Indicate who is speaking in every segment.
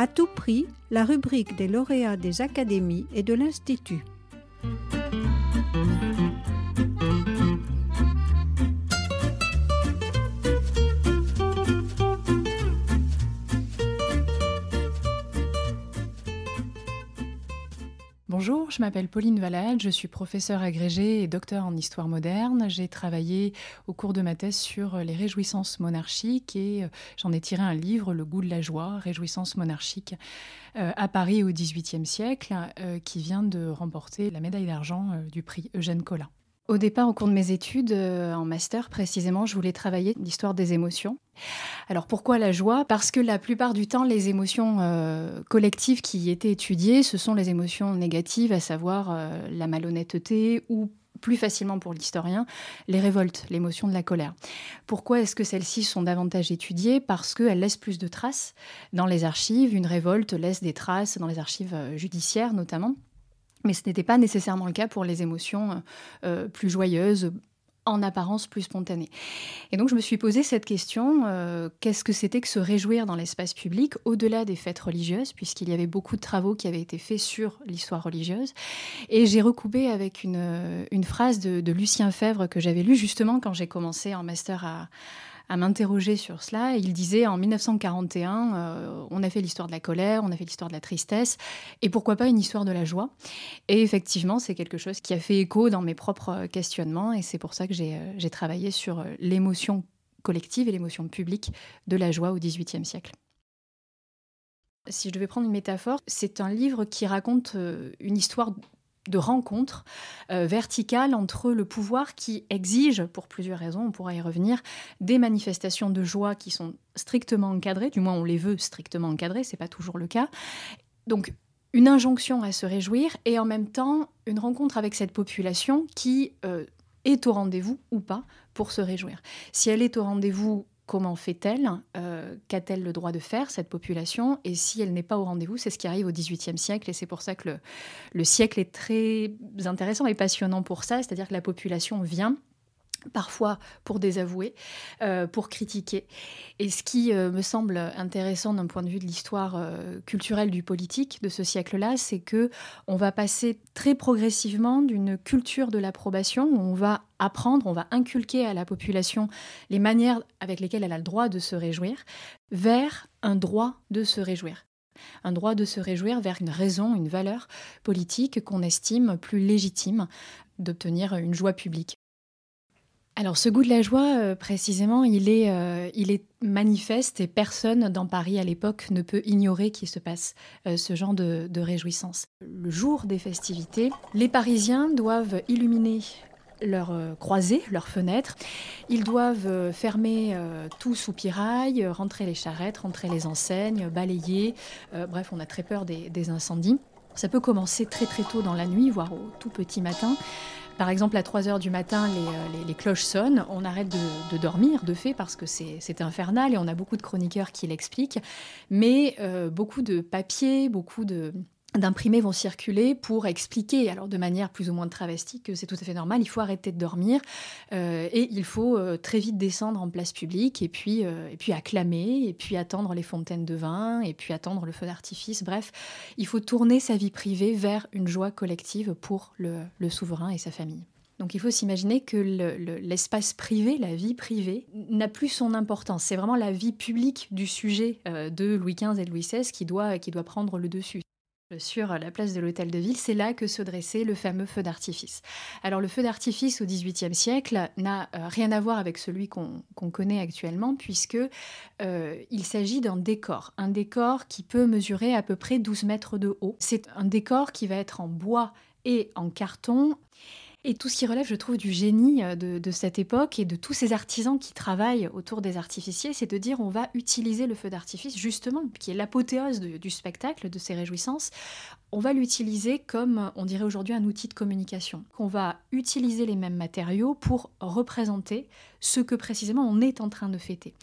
Speaker 1: À tout prix, la rubrique des lauréats des académies et de l'Institut.
Speaker 2: Bonjour, je m'appelle Pauline Valade, je suis professeure agrégée et docteur en histoire moderne. J'ai travaillé au cours de ma thèse sur les réjouissances monarchiques et euh, j'en ai tiré un livre, Le goût de la joie, Réjouissances monarchiques, euh, à Paris au XVIIIe siècle, euh, qui vient de remporter la médaille d'argent du prix Eugène Collin. Au départ, au cours de mes études, euh, en master précisément, je voulais travailler l'histoire des émotions. Alors pourquoi la joie? Parce que la plupart du temps, les émotions euh, collectives qui y étaient étudiées, ce sont les émotions négatives, à savoir euh, la malhonnêteté ou plus facilement pour l'historien, les révoltes, l'émotion de la colère. Pourquoi est-ce que celles-ci sont davantage étudiées? Parce qu'elles laissent plus de traces dans les archives. Une révolte laisse des traces dans les archives judiciaires notamment. Mais ce n'était pas nécessairement le cas pour les émotions euh, plus joyeuses, en apparence plus spontanées. Et donc je me suis posé cette question, euh, qu'est-ce que c'était que se réjouir dans l'espace public, au-delà des fêtes religieuses, puisqu'il y avait beaucoup de travaux qui avaient été faits sur l'histoire religieuse. Et j'ai recoupé avec une, phrase de, Lucien Fèvre que j'avais lu justement quand j'ai commencé en master à à m'interroger sur cela. Il disait en 1941, euh, on a fait l'histoire de la colère, on a fait l'histoire de la tristesse, et pourquoi pas une histoire de la joie Et effectivement, c'est quelque chose qui a fait écho dans mes propres questionnements, et c'est pour ça que j'ai euh, travaillé sur euh, l'émotion collective et l'émotion publique de la joie au XVIIIe siècle. Si je devais prendre une métaphore, c'est un livre qui raconte une histoire de rencontre euh, verticale entre le pouvoir qui exige, pour plusieurs raisons, on pourra y revenir, des manifestations de joie qui sont strictement encadrées, du moins on les veut strictement encadrées, c'est pas toujours le cas. Donc une injonction à se réjouir et en même temps une rencontre avec cette population qui euh, est au rendez-vous ou pas pour se réjouir. Si elle est au rendez-vous comment fait-elle euh, Qu'a-t-elle le droit de faire, cette population? Et si elle n'est pas au rendez-vous, c'est ce qui arrive au XVIIIe siècle. Et c'est pour ça que le, le siècle est très intéressant et passionnant pour ça. C'est-à-dire que la population vient parfois pour désavouer, euh, pour critiquer. Et ce qui euh, me semble intéressant d'un point de vue de l'histoire euh, culturelle du politique de ce siècle-là, c'est que on va passer très progressivement d'une culture de l'approbation où on va apprendre, on va inculquer à la population les manières avec lesquelles elle a le droit de se réjouir, vers un droit de se réjouir un droit de se réjouir vers une raison, une valeur politique qu'on estime plus légitime d'obtenir une joie publique. Alors ce goût de la joie, euh, précisément, il est, euh, il est manifeste et personne dans Paris à l'époque ne peut ignorer qu'il se passe euh, ce genre de, réjouissance. Le jour des festivités, les Parisiens doivent illuminer leurs croisées, leurs fenêtres. Ils doivent fermer tout soupirail, rentrer les charrettes, rentrer les enseignes, balayer. bref, on a très peur des incendies. Ça peut commencer très très tôt dans la nuit, voire au tout petit matin. Par exemple, à 3 heures du matin, euh, les, cloches sonnent, on arrête de, dormir, de fait, parce que c'est infernal, et on a beaucoup de chroniqueurs qui l'expliquent, mais euh, beaucoup de papiers, beaucoup de d'imprimés vont circuler pour expliquer, alors de manière plus ou moins travestie, que c'est tout à fait normal, il faut arrêter de dormir euh, et il faut euh, très vite descendre en place publique et puis, euh, et puis acclamer, et puis attendre les fontaines de vin, et puis attendre le feu d'artifice. Bref, il faut tourner sa vie privée vers une joie collective pour le, souverain et sa famille. Donc il faut s'imaginer que l'espace privé, la vie privée, n'a plus son importance. C'est vraiment la vie publique du sujet de Louis XV et Louis XVI qui doit, qui doit prendre le dessus sur la place de l'hôtel de ville, c'est là que se dressait le fameux feu d'artifice. Alors le feu d'artifice au XVIIIe siècle n'a euh, rien à voir avec celui qu'on connaît actuellement, puisque euh, il s'agit d'un décor, un décor qui peut mesurer à peu près 12 mètres de haut. C'est un décor qui va être en bois et en carton et tout ce qui relève, je trouve, du génie euh, de, cette époque et de tous ces artisans qui travaillent autour des artificiers, c'est de dire on va utiliser le feu d'artifice, justement, qui est l'apothéose du spectacle, de ces réjouissances, on va l'utiliser comme, on dirait aujourd'hui, un outil de communication. On va utiliser les mêmes matériaux pour représenter ce que précisément on est en train de fêter.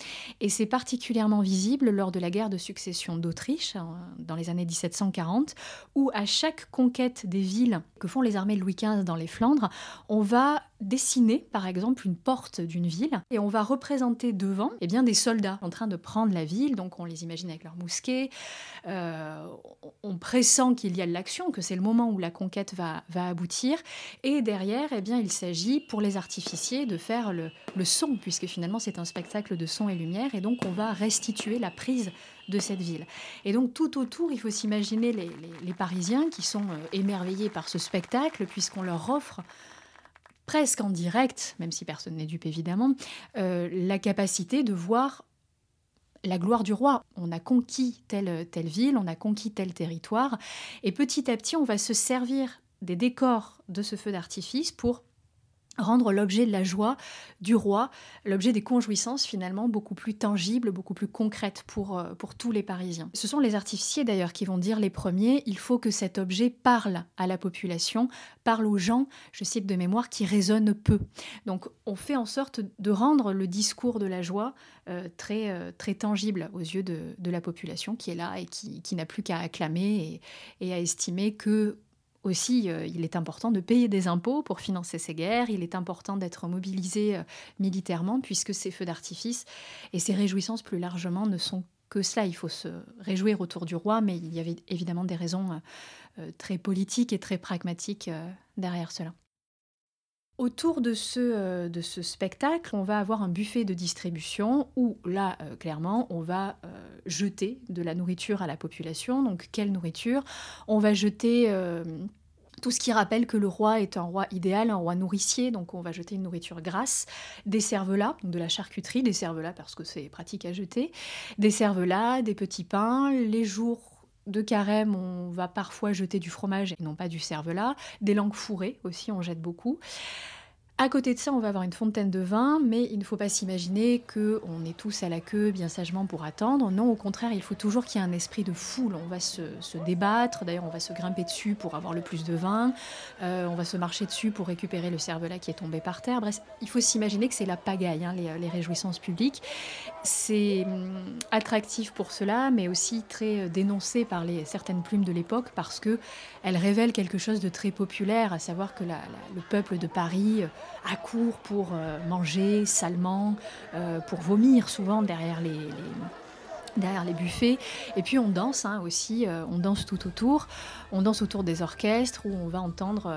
Speaker 2: Et c'est particulièrement visible lors de la guerre de succession d'Autriche, hein, dans les années 1740, où à chaque conquête des villes que font les armées de Louis XV dans les Flandres, on va dessiner par exemple une porte d'une ville et on va représenter devant eh bien, des soldats en train de prendre la ville, donc on les imagine avec leurs mousquets, euh, on pressent qu'il y a de l'action, que c'est le moment où la conquête va, va aboutir, et derrière, eh bien, il s'agit pour les artificiers de faire le, le son, puisque finalement c'est un spectacle de son et lumière, et donc on va restituer la prise de cette ville. Et donc tout autour, il faut s'imaginer les, les, Parisiens qui sont euh, émerveillés par ce spectacle, puisqu'on leur offre presque en direct, même si personne n'est dupe évidemment, euh, la capacité de voir la gloire du roi. On a conquis telle, telle ville, on a conquis tel territoire, et petit à petit, on va se servir des décors de ce feu d'artifice pour rendre l'objet de la joie du roi, l'objet des conjouissances finalement beaucoup plus tangible, beaucoup plus concrète pour, euh, pour tous les Parisiens. Ce sont les artificiers d'ailleurs qui vont dire les premiers, il faut que cet objet parle à la population, parle aux gens, je cite de mémoire, qui résonnent peu. Donc on fait en sorte de rendre le discours de la joie euh, très, euh, très tangible aux yeux de, la population qui est là et qui, n'a plus qu'à acclamer et à estimer que aussi, euh, il est important de payer des impôts pour financer ces guerres, il est important d'être mobilisé euh, militairement, puisque ces feux d'artifice et ces réjouissances plus largement ne sont que cela. Il faut se réjouir autour du roi, mais il y avait évidemment des raisons euh, très politiques et très pragmatiques derrière cela. Autour de ce, de ce, spectacle, on va avoir un buffet de distribution où là, clairement, on va jeter de la nourriture à la population. Donc, quelle nourriture? On va jeter tout ce qui rappelle que le roi est un roi idéal, un roi nourricier, donc on va jeter une nourriture grasse, des cervelas, de la charcuterie, des cervelas parce que c'est pratique à jeter, des cervelas, des petits pains, les jours de carême, on va parfois jeter du fromage et non pas du cervelas. Des langues fourrées aussi, on jette beaucoup. À côté de ça, on va avoir une fontaine de vin, mais il ne faut pas s'imaginer qu'on est tous à la queue bien sagement pour attendre. Non, au contraire, il faut toujours qu'il y ait un esprit de foule. On va se, débattre, d'ailleurs on va se grimper dessus pour avoir le plus de vin, euh, on va se marcher dessus pour récupérer le cervelas qui est tombé par terre. Bref, il faut s'imaginer que c'est la pagaille, hein, les, réjouissances publiques. C'est hum, attractif pour cela, mais aussi très euh, dénoncé par certaines plumes de l'époque parce qu'elles révèlent quelque chose de très populaire, à savoir que le peuple de Paris court pour euh, manger salement, euh, pour vomir souvent derrière les, derrière les buffets. Et puis on danse hein, aussi, euh, on danse tout autour. On danse autour des orchestres où on va entendre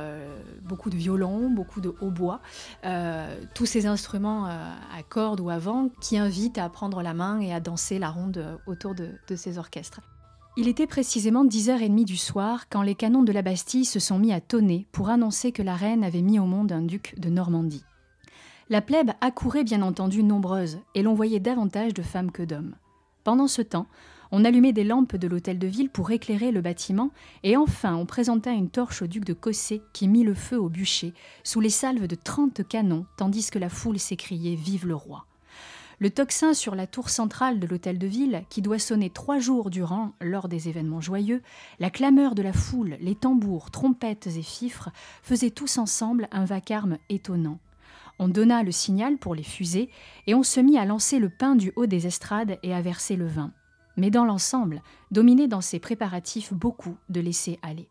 Speaker 2: beaucoup de violons, beaucoup de hautbois, tous ces instruments à cordes ou à vent qui invitent à prendre la main et à danser la ronde autour de ces orchestres. Il était précisément 10h30 du soir quand les canons de la Bastille se sont mis à tonner pour annoncer que la reine avait mis au monde un duc de Normandie. La plèbe accourait bien entendu nombreuse, et l'on voyait davantage de femmes que d'hommes. Pendant ce temps, on allumait des lampes de l'hôtel de ville pour éclairer le bâtiment, et enfin on présenta une torche au duc de Cossé qui mit le feu au bûcher, sous les salves de trente canons, tandis que la foule s'écriait Vive le roi le tocsin sur la tour centrale de l'hôtel de ville, qui doit sonner trois jours durant lors des événements joyeux, la clameur de la foule, les tambours, trompettes et fifres faisaient tous ensemble un vacarme étonnant. On donna le signal pour les fusées et on se mit à lancer le pain du haut des estrades et à verser le vin. Mais dans l'ensemble, dominait dans ces préparatifs beaucoup de laisser aller.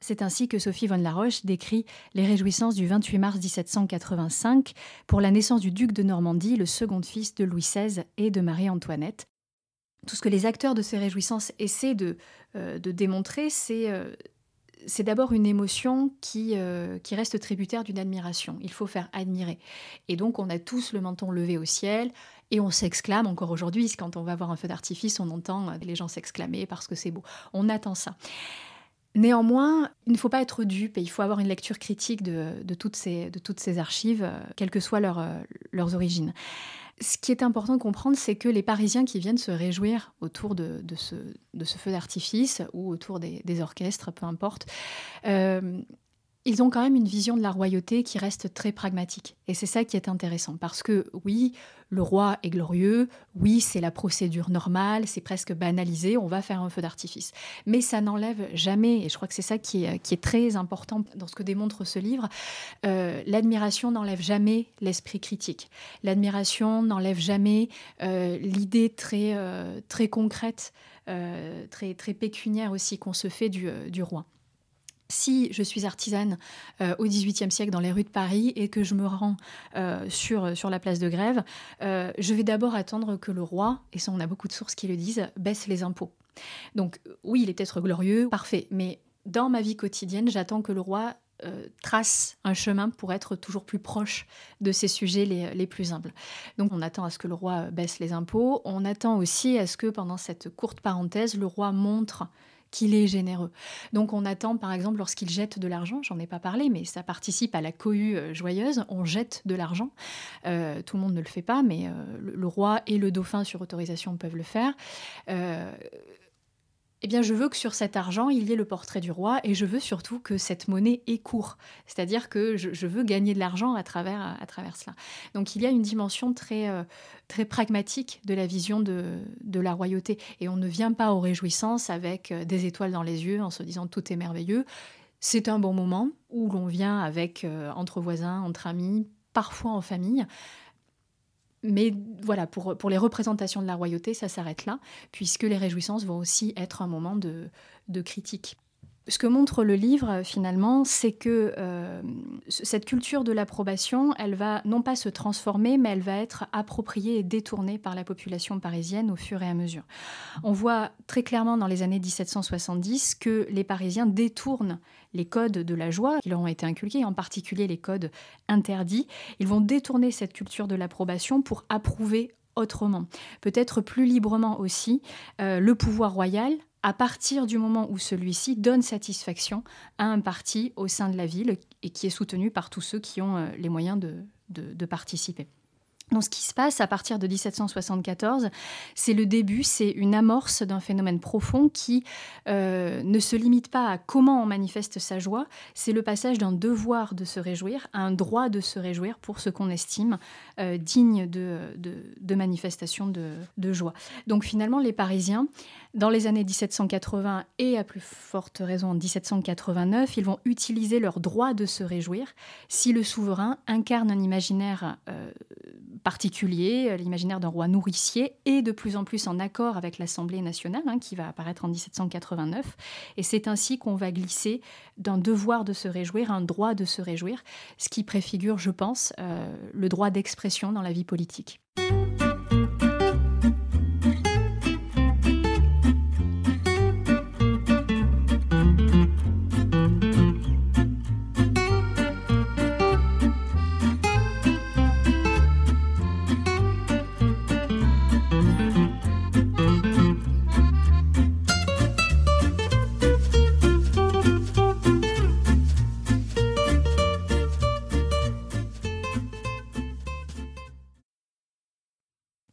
Speaker 2: C'est ainsi que Sophie von Laroche décrit les réjouissances du 28 mars 1785 pour la naissance du duc de Normandie, le second fils de Louis XVI et de Marie-Antoinette. Tout ce que les acteurs de ces réjouissances essaient de, euh, démontrer, euh, c'est d'abord une émotion euh, qui reste tributaire d'une admiration. Il faut faire admirer. Et donc on a tous le menton levé au ciel et on s'exclame encore aujourd'hui. Quand on va voir un feu d'artifice, on entend les gens s'exclamer parce que c'est beau. On attend ça. Néanmoins, il ne faut pas être dupe et il faut avoir une lecture critique de, toutes, ces, archives, euh, quelles que soient euh, leurs origines. Ce qui est important de comprendre, c'est que les Parisiens qui viennent se réjouir autour de, ce, de ce, feu d'artifice ou autour des, orchestres, peu importe, euh, ils ont quand même une vision de la royauté qui reste très pragmatique. Et c'est ça qui est intéressant, parce que oui, le roi est glorieux, oui, c'est la procédure normale, c'est presque banalisé, on va faire un feu d'artifice. Mais ça n'enlève jamais, et je crois que c'est ça qui est, très important dans ce que démontre ce livre, euh, l'admiration n'enlève jamais l'esprit critique. L'admiration n'enlève jamais euh, l'idée très, euh, concrète, très, pécuniaire aussi qu'on se fait du roi. Si je suis artisane au XVIIIe siècle dans les rues de Paris et que je me rends sur, sur la place de grève, je vais d'abord attendre que le roi, et ça on a beaucoup de sources qui le disent, baisse les impôts. Donc oui, il est peut-être glorieux, parfait, mais dans ma vie quotidienne, j'attends que le roi euh, trace un chemin pour être toujours plus proche de ces sujets les, plus humbles. Donc on attend à ce que le roi baisse les impôts, on attend aussi à ce que pendant cette courte parenthèse, le roi montre qu'il est généreux. Donc on attend par exemple lorsqu'il jette de l'argent, j'en ai pas parlé, mais ça participe à la cohue euh, joyeuse, on jette de l'argent. Euh, tout le monde ne le fait pas, mais le, roi et le dauphin sur autorisation peuvent le faire eh bien, je veux que sur cet argent, il y ait le portrait du roi et je veux surtout que cette monnaie ait cours. C'est-à-dire que je, veux gagner de l'argent à travers, à travers cela. Donc, il y a une dimension très, euh, très pragmatique de la vision de, de, la royauté. Et on ne vient pas aux réjouissances avec euh, des étoiles dans les yeux en se disant tout est merveilleux. C'est un bon moment où l'on vient avec, euh, entre voisins, entre amis, parfois en famille, mais voilà, pour, pour les représentations de la royauté, ça s'arrête là, puisque les réjouissances vont aussi être un moment de, de critique ce que montre le livre finalement, c'est que euh, cette culture de l'approbation, elle va non pas se transformer, mais elle va être appropriée et détournée par la population parisienne au fur et à mesure. On voit très clairement dans les années 1770 que les Parisiens détournent les codes de la joie qui leur ont été inculqués, en particulier les codes interdits. Ils vont détourner cette culture de l'approbation pour approuver autrement, peut-être plus librement aussi, euh, le pouvoir royal à partir du moment où celui-ci donne satisfaction à un parti au sein de la ville et qui est soutenu par tous ceux qui ont euh, les moyens de, participer. Donc ce qui se passe à partir de 1774, c'est le début, c'est une amorce d'un phénomène profond qui euh, ne se limite pas à comment on manifeste sa joie, c'est le passage d'un devoir de se réjouir à un droit de se réjouir pour ce qu'on estime euh, digne de, de, manifestation de, joie. Donc finalement, les Parisiens, dans les années 1780 et à plus forte raison en 1789, ils vont utiliser leur droit de se réjouir si le souverain incarne un imaginaire euh, particulier, euh, l'imaginaire d'un roi nourricier, et de plus en plus en accord avec l'Assemblée nationale, hein, qui va apparaître en 1789. Et c'est ainsi qu'on va glisser d'un devoir de se réjouir un droit de se réjouir, ce qui préfigure, je pense, euh, le droit d'expression dans la vie politique.